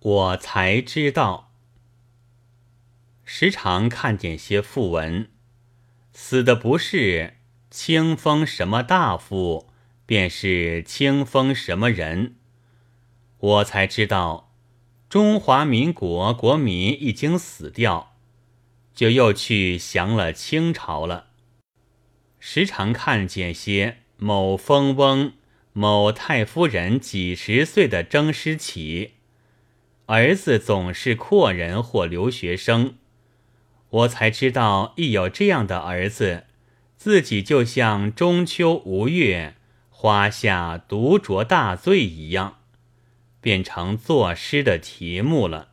我才知道。时常看见些讣文，死的不是清风什么大夫，便是清风什么人。我才知道，中华民国国民已经死掉，就又去降了清朝了。时常看见些某风翁、某太夫人几十岁的征师起，儿子总是阔人或留学生。我才知道，一有这样的儿子，自己就像中秋无月，花下独酌大醉一样，变成作诗的题目了。